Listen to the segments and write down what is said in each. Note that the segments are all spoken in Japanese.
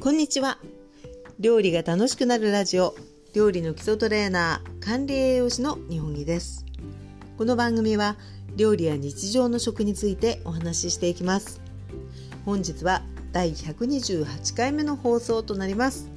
こんにちは。料理が楽しくなるラジオ料理の基礎トレーナー管理栄養士の日本木です。この番組は料理や日常の食についてお話ししていきます。本日は第128回目の放送となります。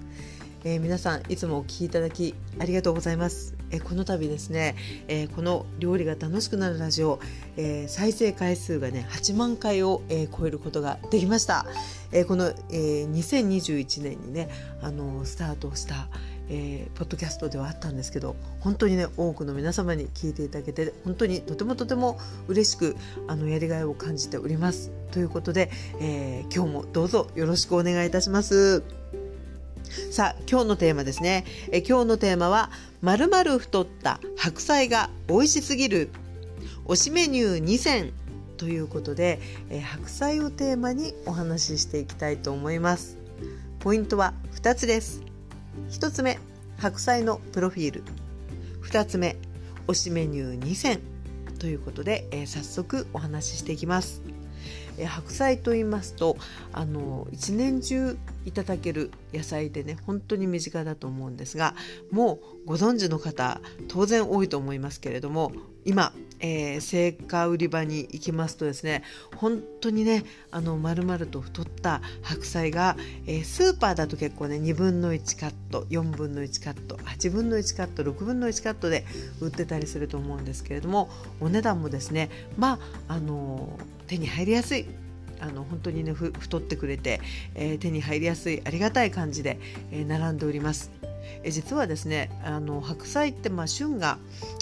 えー、皆さんいつもお聞きいただきありがとうございます、え、この度ですね、え、この料理が楽しくなるラジオ、え再生回数がね8万回を、え超えることができました、えこの、え2021年にねあのスタートした、えー、ポッドキャストではあったんですけど本当にね多くの皆様に聞いていただけて本当にとてもとても嬉しくあのやりがいを感じております。ということで、えー、今日もどうぞよろしくお願いいたします。さあ今日のテーマですね。え今日のテーマはまるまる太った白菜が美味しすぎる推しメニュー2選ということでえ白菜をテーマにお話ししていきたいと思います。ポイントは2つです。1つ目白菜のプロフィール。2つ目推しメニュー2選ということで、えー、早速お話ししていきます。え白菜と言いますとあの一年中いただける野菜でね本当に身近だと思うんですがもうご存知の方当然多いと思いますけれども今、えー、青果売り場に行きますとですね本当にねあの丸々と太った白菜が、えー、スーパーだと結構ね2分の1カット4分の1カット8分の1カット6分の1カットで売ってたりすると思うんですけれどもお値段もですねまああの手に入りやすいあの本当にね太ってくれて、えー、手に入りやすいありがたい感じで、えー、並んでおります。え実はですねあの白菜ってまあ旬が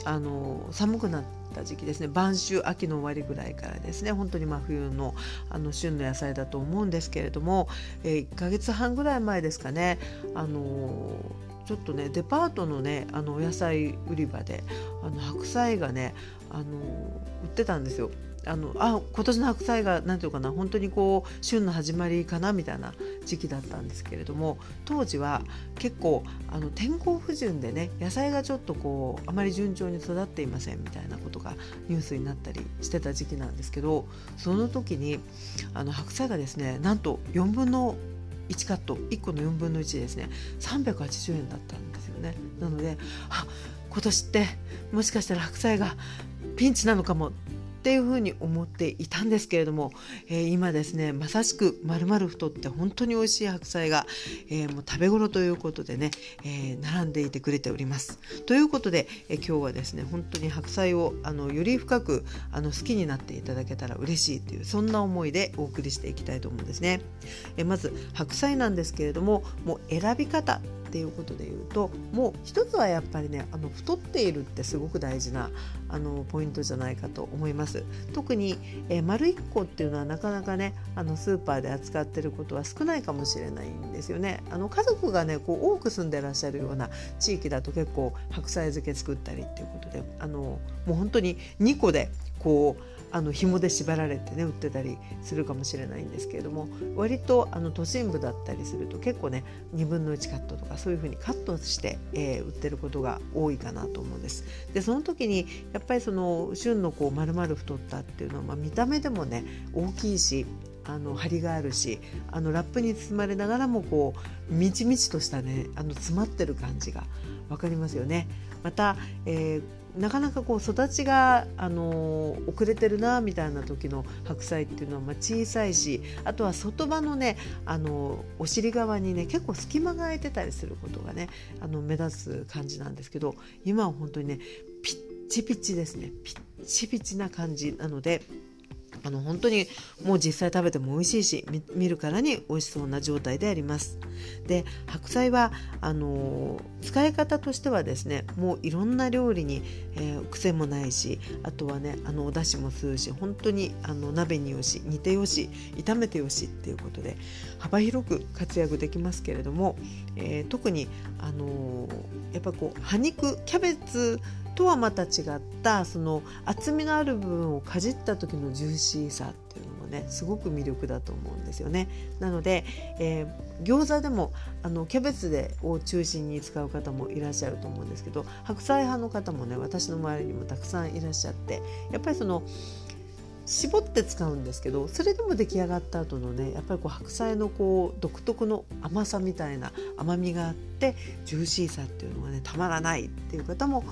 あの寒くなった時期ですね晩秋秋の終わりぐらいからですね本当に真冬のあの旬の野菜だと思うんですけれども、えー、1ヶ月半ぐらい前ですかねあのちょっとねデパートのねあのお野菜売り場であの白菜がねあの売ってたんですよ。あのあ今年の白菜が何ていうかな本当にこう旬の始まりかなみたいな時期だったんですけれども当時は結構あの天候不順でね野菜がちょっとこうあまり順調に育っていませんみたいなことがニュースになったりしてた時期なんですけどその時にあの白菜がですねなんと4分の1カット1個の4分の1ですね380円だったんですよね。なのであ今年ってもしかしたら白菜がピンチなのかもっていうふうに思っていたんですけれども、えー、今ですねまさしくまるまる太って本当に美味しい白菜が、えー、もう食べ頃ということでね、えー、並んでいてくれております。ということで、え今日はですね本当に白菜をあのより深くあの好きになっていただけたら嬉しいというそんな思いでお送りしていきたいと思うんですね。えまず白菜なんですけれどももう選び方っていうことで言うともう一つはやっぱりねあの太っているってすごく大事なあのポイントじゃないかと思います。特に、えー、丸1個っていうのはなかなかねあのスーパーで扱ってることは少ないかもしれないんですよね。あの家族がねこう多く住んでらっしゃるような地域だと結構白菜漬け作ったりっていうことであのもう本当に2個でこうあの紐で縛られてね売ってたりするかもしれないんですけれども割とあの都心部だったりすると結構ね2分の1カットとかそういうふうにカットして、えー、売ってることが多いかなと思うんです。でその時にやっぱりその旬のこう丸々太ったっていうのは、まあ、見た目でもね大きいしあの張りがあるしあのラップに包まれながらもこうみちみちとしたねあの詰まってる感じが分かりますよね。また、えーなかなかこう育ちが、あのー、遅れてるなみたいな時の白菜っていうのはまあ小さいしあとは外葉のね、あのー、お尻側にね結構隙間が空いてたりすることがねあの目立つ感じなんですけど今は本当にねピッチピチですね。ピッチピチな感じなのであの本当にもう実際食べても美味しいし見るからに美味しそうな状態であります。で白菜はあの使い方としてはですねもういろんな料理に、えー、癖もないしあとはねあのお出汁も吸うし本当にあの鍋によし煮てよし炒めてよしっていうことで幅広く活躍できますけれども、えー、特にあのやっぱこう葉肉キャベツとはまた違ったその厚みのある部分をかじった時のジューシーさっていうのもねすごく魅力だと思うんですよね。なので、えー、餃子でもあのキャベツでを中心に使う方もいらっしゃると思うんですけど白菜派の方もね私の周りにもたくさんいらっしゃってやっぱりその絞って使うんですけどそれでも出来上がった後のねやっぱりこう白菜のこう独特の甘さみたいな甘みがあってジューシーさっていうのがねたまらないっていう方も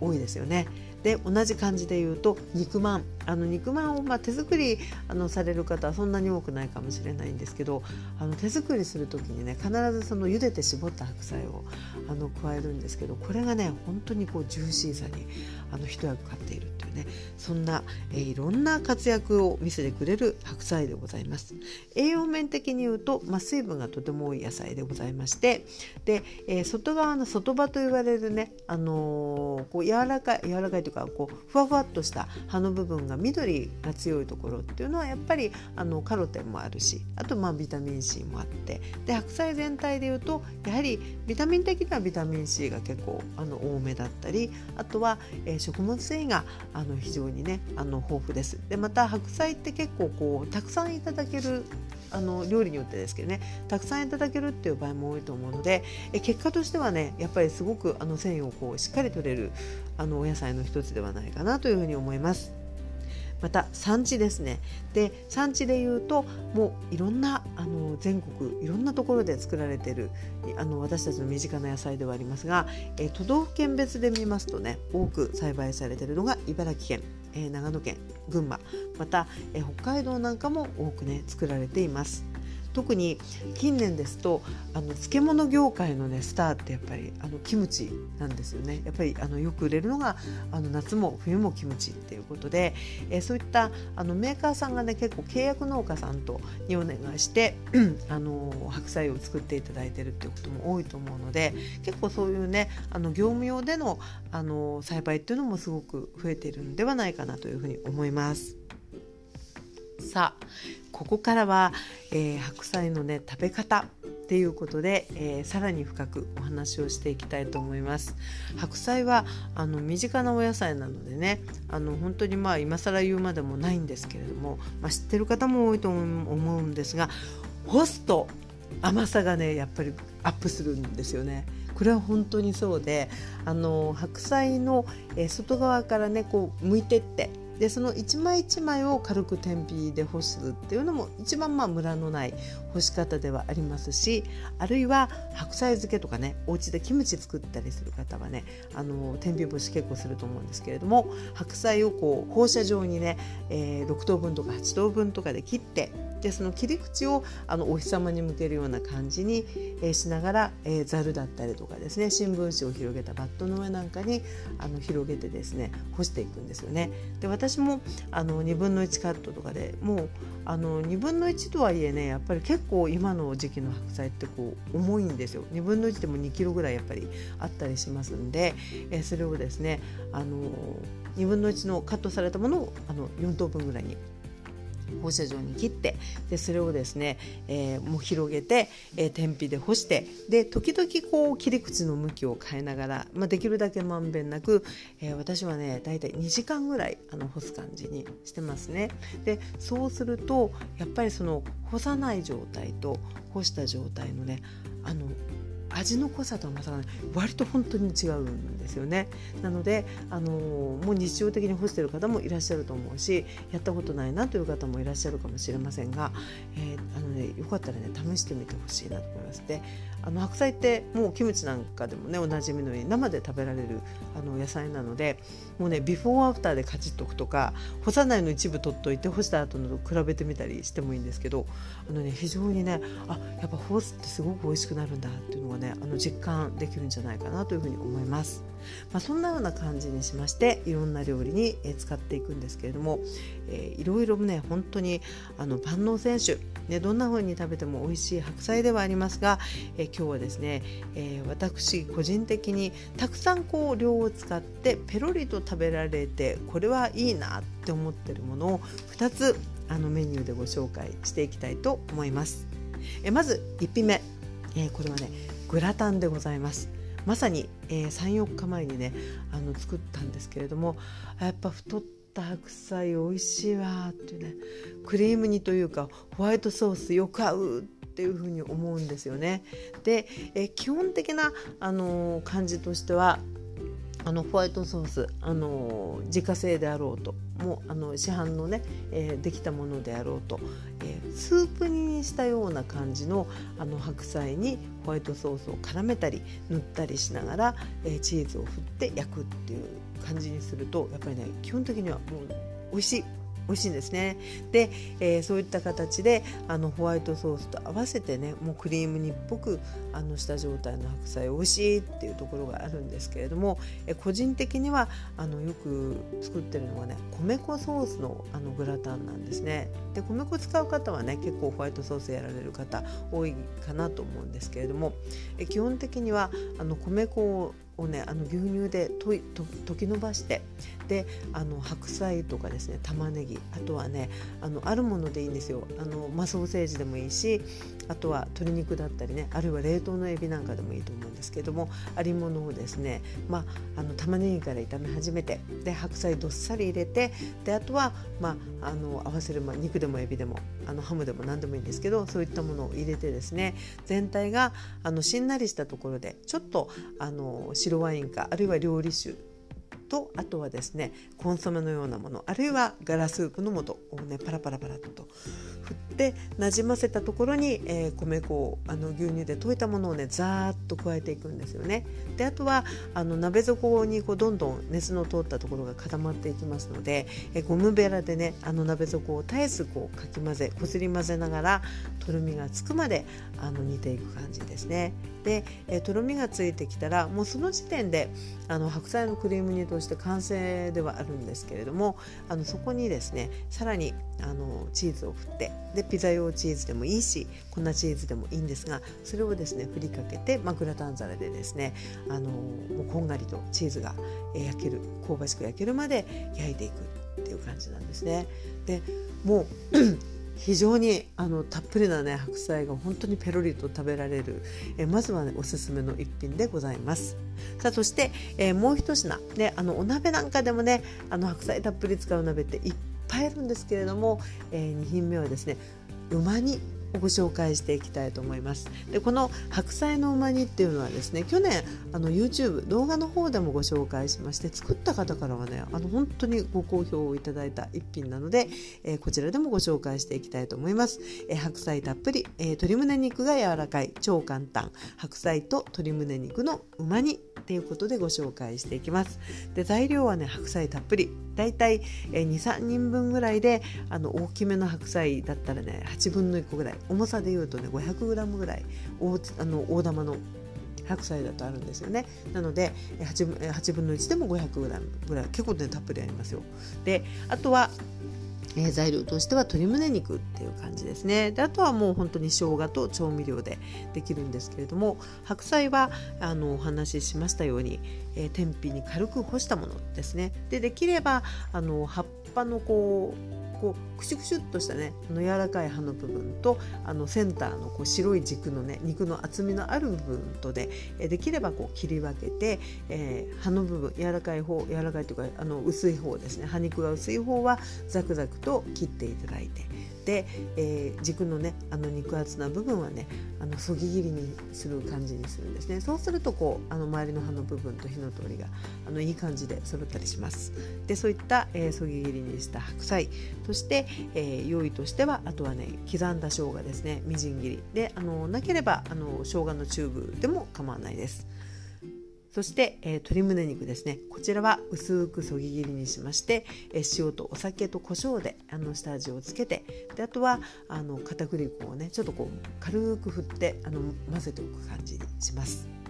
多いですよね。で同じ感じで言うと肉まんあの肉まんをまあ手作りあのされる方はそんなに多くないかもしれないんですけどあの手作りする時にね必ずその茹でて絞った白菜をあの加えるんですけどこれがね本当にこうジューシーさにあの一役買っているっていうねそんな、えー、いろんな活躍を見せてくれる白菜でございます。栄養面的に言うと、まあ、水分がとても多い野菜でございましてで、えー、外側の外葉と言われるね、あのー、こう柔らかい柔らかいというかこうふわふわっとした葉の部分が緑が強いところっていうのはやっぱりあのカロテンもあるしあとまあビタミン C もあってで白菜全体でいうとやはりビタミン的にはビタミン C が結構あの多めだったりあとは、えー、食物繊維があの非常にねあの豊富です。でまた白菜って結構こうたくさんいただけるあの料理によってですけどねたくさんいただけるっていう場合も多いと思うのでえ結果としてはねやっぱりすごくあの繊維をこうしっかり取れるあのお野菜の一つではないかなというふうに思います。また産地ですねで産地でいうともういろんなあの全国いろんなところで作られているあの私たちの身近な野菜ではありますが、え都道府県別で見ますとね多く栽培されているのが茨城県え長野県群馬また、え北海道なんかも多くね作られています。特に近年ですとあの漬物業界のねスターってやっぱりあのキムチなんですよねやっぱりあのよく売れるのがあの夏も冬もキムチっていうことで、えー、そういったあのメーカーさんがね結構契約農家さんとにお願いして あの白菜を作っていただいてるっていうことも多いと思うので結構そういうねあの業務用でのあの栽培っていうのもすごく増えているんではないかなというふうに思います。さあここからは、えー、白菜のね食べ方っていうことで、えー、さらに深くお話をしていきたいと思います白菜はあの身近なお野菜なのでねあの本当にまあ今更言うまでもないんですけれども、まあ、知ってる方も多いと思うんですが干すと甘さがねやっぱりアップするんですよね。これは本当にそうであの白菜の、え外側からねこう剥いてってでその一枚一枚を軽く天日で干すっていうのも一番まあムラのない干し方ではありますしあるいは白菜漬けとかねお家でキムチ作ったりする方はねあの天日干し結構すると思うんですけれども白菜をこう放射状にね、えー、6等分とか8等分とかで切ってでその切り口をあのお日様に向けるような感じに、え、しながらざる、だったりとかですね新聞紙を広げたバットの上なんかにあの広げてですね干していくんですよね。で私もあの2分の1カットとかでもうあの2分の1とはいえねやっぱり結構今の時期の白菜ってこう重いんですよ2分の1でも2キロぐらいやっぱりあったりしますんで、え、それをですねあの2分の1のカットされたものをあの4等分ぐらいに放射状に切ってでそれをですね、えー、もう広げて、えー、天日で干してで時々こう切り口の向きを変えながら、まあ、できるだけまんべんなく、えー、私はねだいたい2時間ぐらいあの干す感じにしてますね。でそうするとやっぱりその干さない状態と干した状態のねあの味の濃さとはまた、割と本当に違うんですよね。なのであのもう日常的に干してる方もいらっしゃると思うしやったことないなという方もいらっしゃるかもしれませんが、えー、あのね、よかったらね試してみてほしいなと思います。であの白菜ってもうキムチなんかでもねおなじみのように生で食べられるあの野菜なのでもうねビフォーアフターでカチッとくとか干さないの一部取っといて干した後のと比べてみたりしてもいいんですけどあのね非常にねあやっぱ干すってすごく美味しくなるんだっていうのがねあの実感できるんじゃないかなというふうに思います。まあ、そんなような感じにしましていろんな料理に使っていくんですけれども、えー、いろいろね本当にあの万能選手、ね、どんな風に食べても美味しい白菜ではありますが、えー、今日はですね、えー、私個人的にたくさんこう量を使ってペロリと食べられてこれはいいなって思ってるものを2つあのメニューでご紹介していきたいと思います。えまず1品目、えこれはねグラタンでございます。まさに、えー、34日前にねあの作ったんですけれどもやっぱ太った白菜美味しいわっていうねクリーム煮というかホワイトソースよく合うっていうふうに思うんですよね。で、えー、基本的な、あのー、感じとしてはあのホワイトソースあの自家製であろうともうあの市販のね、えー、できたものであろうと、えー、スープ煮にしたような感じのあの白菜にホワイトソースを絡めたり塗ったりしながら、えー、チーズを振って焼くっていう感じにするとやっぱりね基本的にはもう美味しい。美味しいんですね。で、えー、そういった形であのホワイトソースと合わせてねもうクリーム煮っぽくあのした状態の白菜美味しいっていうところがあるんですけれども、えー、個人的にはあのよく作ってるのはね米粉ソースのあのグラタンなんですね。で米粉使う方はね結構ホワイトソースやられる方多いかなと思うんですけれども、えー、基本的にはあの米粉をねあの牛乳でとと溶き伸ばしてであの白菜とかですね玉ねぎあとはねあのあるものでいいんですよ。あの、まあ、ソーセージでもいいしあとは鶏肉だったりねあるいは冷凍のエビなんかでもいいと思うんですけどもありものをですね、まあ、あの玉ねぎから炒め始めてで白菜どっさり入れてであとは、まあ、あの合わせる、まあ、肉でもエビでもあのハムでも何でもいいんですけどそういったものを入れてですね全体があのしんなりしたところでちょっとあの白ワインかあるいは料理酒とあとはですねコンソメのようなものあるいはガラスープの素をねパラパラパラと振ってなじませたところに、えー、米粉をあの牛乳で溶いたものをねザーッと加えていくんですよね。であとはあの鍋底にこうどんどん熱の通ったところが固まっていきますので、えー、ゴムベラでねあの鍋底を絶えずこうかき混ぜこすり混ぜながらとろみがつくまであの煮ていく感じですね。で、えー、とろみがついてきたらもうその時点であの白菜のクリーム煮として完成ではあるんですけれどもあのそこにですねさらにあのチーズを振ってでピザ用チーズでもいいし粉チーズでもいいんですがそれをですね振りかけて、まあ、グラタン皿でですねあのもうこんがりとチーズが焼ける香ばしく焼けるまで焼いていくっていう感じなんですね。でもう非常にあのたっぷりなね白菜が本当にペロリと食べられるえまずはねおすすめの一品でございます。さあそして、えー、もう一品。ねあのお鍋なんかでもねあの白菜たっぷり使う鍋っていっぱいあるんですけれども、えー、2品目はですねうま煮。ご紹介していきたいと思います。でこの白菜のうま煮っていうのはですね去年あの YouTube 動画の方でもご紹介しまして作った方からはねあの本当にご好評をいただいた一品なので、えー、こちらでもご紹介していきたいと思います、えー、白菜たっぷり、えー、鶏胸肉が柔らかい超簡単白菜と鶏胸肉のうま煮ということでご紹介していきます。で材料はね白菜たっぷり。だいたい23人分ぐらいであの大きめの白菜だったらね8分の1個ぐらい。重さでいうとね 500g ぐらい大あの大玉の白菜だとあるんですよね。なので 8, 8分の1でも 500g ぐらい結構ねたっぷりありますよ。であとはえー、材料としては鶏胸肉っていう感じですね。であとはもう本当に生姜と調味料でできるんですけれども白菜はあのお話ししましたように、えー、天日に軽く干したものですね。でできればあの葉っぱのこうこうクシュクシュっとしたねあの柔らかい葉の部分とあのセンターのこう白い軸のね肉の厚みのある部分とで、できればこう切り分けて、えー、葉の部分柔らかい方柔らかいというかあの薄い方ですね。葉肉が薄い方はザクザクと切っていただいて、えー、軸のねあの肉厚な部分はねあのそぎ切りにする感じにするんですね。そうするとこうあの周りの葉の部分と火の通りがあのいい感じで揃ったりします。でそういった、えー、そぎ切りにした白菜。そして、えー、用意としてはあとはね刻んだ生姜ですね。みじん切り。であのなければあの生姜のチューブでも構わないです。そして、えー、鶏胸肉ですねこちらは薄くそぎ切りにしまして、えー、塩とお酒と胡椒であの下味をつけてであとはあの片栗粉をねちょっとこう軽く振ってあの混ぜておく感じにします。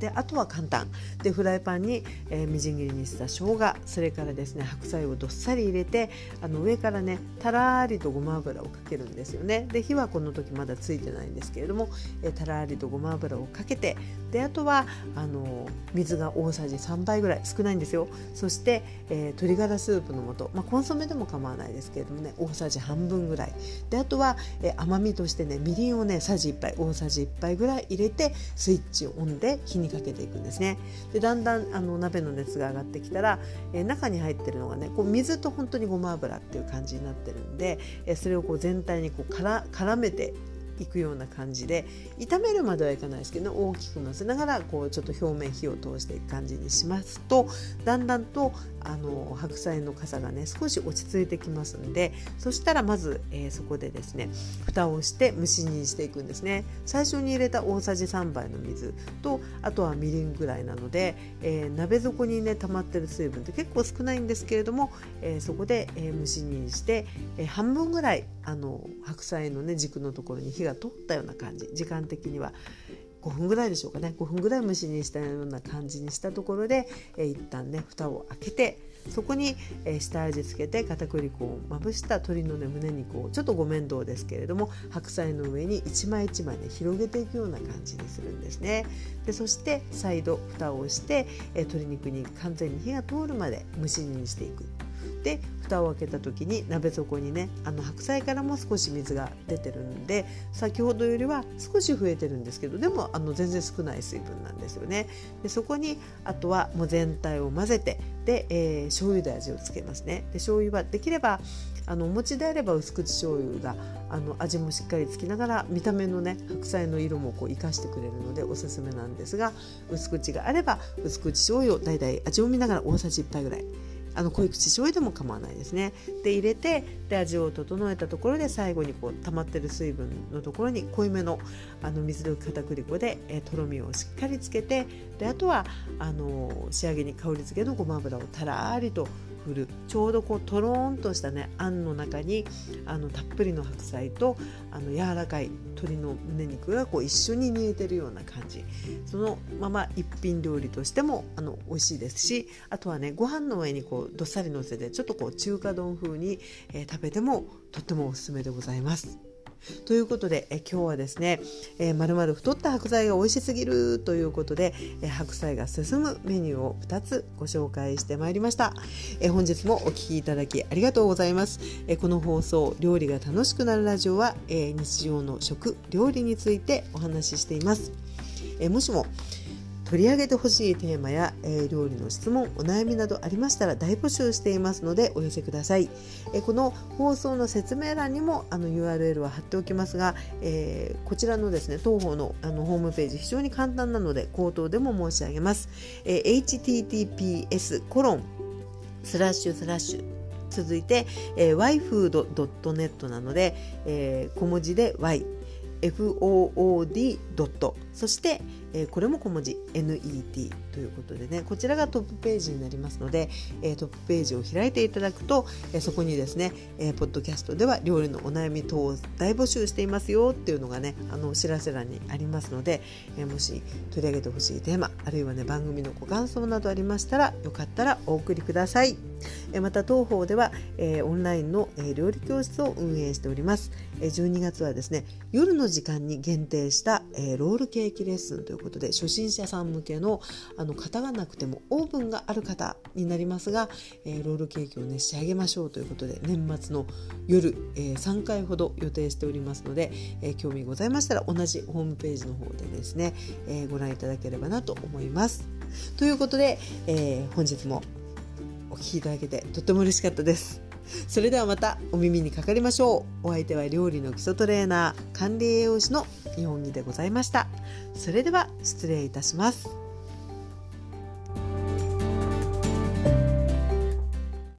であとは簡単。でフライパンに、えー、みじん切りにした生姜それからですね白菜をどっさり入れてあの上からねたらりとごま油をかけるんですよね。で火はこの時まだついてないんですけれども、えー、たらりとごま油をかけてであとはあの水が大さじ3杯ぐらい少ないんですよ。そして、えー、鶏ガラスープの素、まあ、コンソメでも構わないですけれどもね大さじ半分ぐらい。であとは、えー、甘みとしてねみりんをねさじ1杯大さじ1杯ぐらい入れてスイッチをオンで火にかけていくんですね。でだんだんあの鍋の熱が上がってきたら、えー、中に入ってるのがねこう水と本当にごま油っていう感じになってるんで、えー、それをこう全体にこうから絡めていくような感じで炒めるまではいかないですけど、大きく混ぜながらこうちょっと表面火を通していく感じにしますとだんだんとあの白菜の傘がね少し落ち着いてきますんでそしたらまず、えー、そこでですね蓋をして蒸し煮していくんですね。最初に入れた大さじ3杯の水とあとはみりんぐらいなので、えー、鍋底にね溜まってる水分って結構少ないんですけれども、えー、そこで、え蒸し煮にして、え半分ぐらいあの白菜のね軸のところに火がが通ったような感じ時間的には。5分ぐらいでしょうかね。5分ぐらい蒸し煮したような感じにしたところで、えー、一旦ね蓋を開けてそこに、えー、下味付けて片栗粉をまぶした鶏のね胸肉をちょっとご面倒ですけれども白菜の上に一枚一枚ね広げていくような感じにするんですね。でそして再度蓋をして、えー、鶏肉に完全に火が通るまで蒸し煮にしていく。で蓋を開けた時に鍋底にねあの白菜からも少し水が出てるんで先ほどよりは少し増えてるんですけどでもあの全然少ない水分なんですよね。でそこにあとはもう全体を混ぜてで、えー、醤油で味をつけますね。で醤油はできればあのお餅であれば薄口醤油があの味もしっかりつきながら見た目のね白菜の色もこう生かしてくれるのでおすすめなんですが薄口があれば薄口醤油をだいたい味を見ながら大さじ1杯ぐらいあの濃い口醤油でも構わないですね。で入れてで味を整えたところで最後にこう溜まってる水分のところに濃いめのあの水溶き片栗粉で、えとろみをしっかりつけてであとはあの仕上げに香り付けのごま油をたらりと振るちょうどこうとろーんとしたねあんの中にあのたっぷりの白菜とあの柔らかい鶏の胸肉がこう一緒に煮えてるような感じそのまま一品料理としてもあの美味しいですしあとはねご飯の上にこうどっさりのせてちょっとこう中華丼風に、えー、食べてもとってもおすすめでございます。ということでえ今日はですね、えー、まるまる太った白菜が美味しすぎるということで、え白菜が進むメニューを2つご紹介してまいりました、え本日もお聴きいただきありがとうございます、えこの放送料理が楽しくなるラジオは、え日常の食料理についてお話ししています、えもしも取り上げてほしいテーマや、えー、料理の質問お悩みなどありましたら大募集していますのでお寄せください、えー、この放送の説明欄にもあの URL は貼っておきますが、えー、こちらのですね当方のあのホームページ非常に簡単なので口頭でも申し上げます、え https コロンスラッシュスラッシュ続いて、えー、yfood.net なので、えー、小文字で y food. そして、えー、これも小文字 NET ということでねこちらがトップページになりますので、えー、トップページを開いていただくと、え、そこにですね、えポッドキャストでは料理のお悩み等を大募集していますよっていうのがねあのお知らせ欄にありますので、えもし取り上げてほしいテーマあるいはね番組のご感想などありましたらよかったらお送りください。えまた当方では、えオンラインの、え料理教室を運営しております。え12月はですね夜の時間に限定した、えロールケーキレッスンということで初心者さん向けのあの型がなくてもオーブンがある方になりますが、えー、ロールケーキをね仕上げましょうということで年末の夜、えー、3回ほど予定しておりますので、えー、興味ございましたら同じホームページの方でですね、えご覧いただければなと思います。ということで、え本日もお聴きいただけてとっても嬉しかったです。それではまたお耳にかかりましょう。お相手は料理の基礎トレーナー、管理栄養士の日本木でございました。それでは失礼いたします。